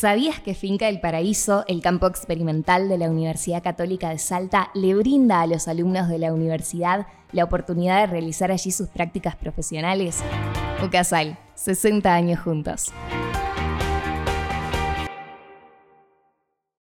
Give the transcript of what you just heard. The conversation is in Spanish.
¿Sabías que Finca del Paraíso, el campo experimental de la Universidad Católica de Salta, le brinda a los alumnos de la universidad la oportunidad de realizar allí sus prácticas profesionales? UCASAL, 60 años juntos.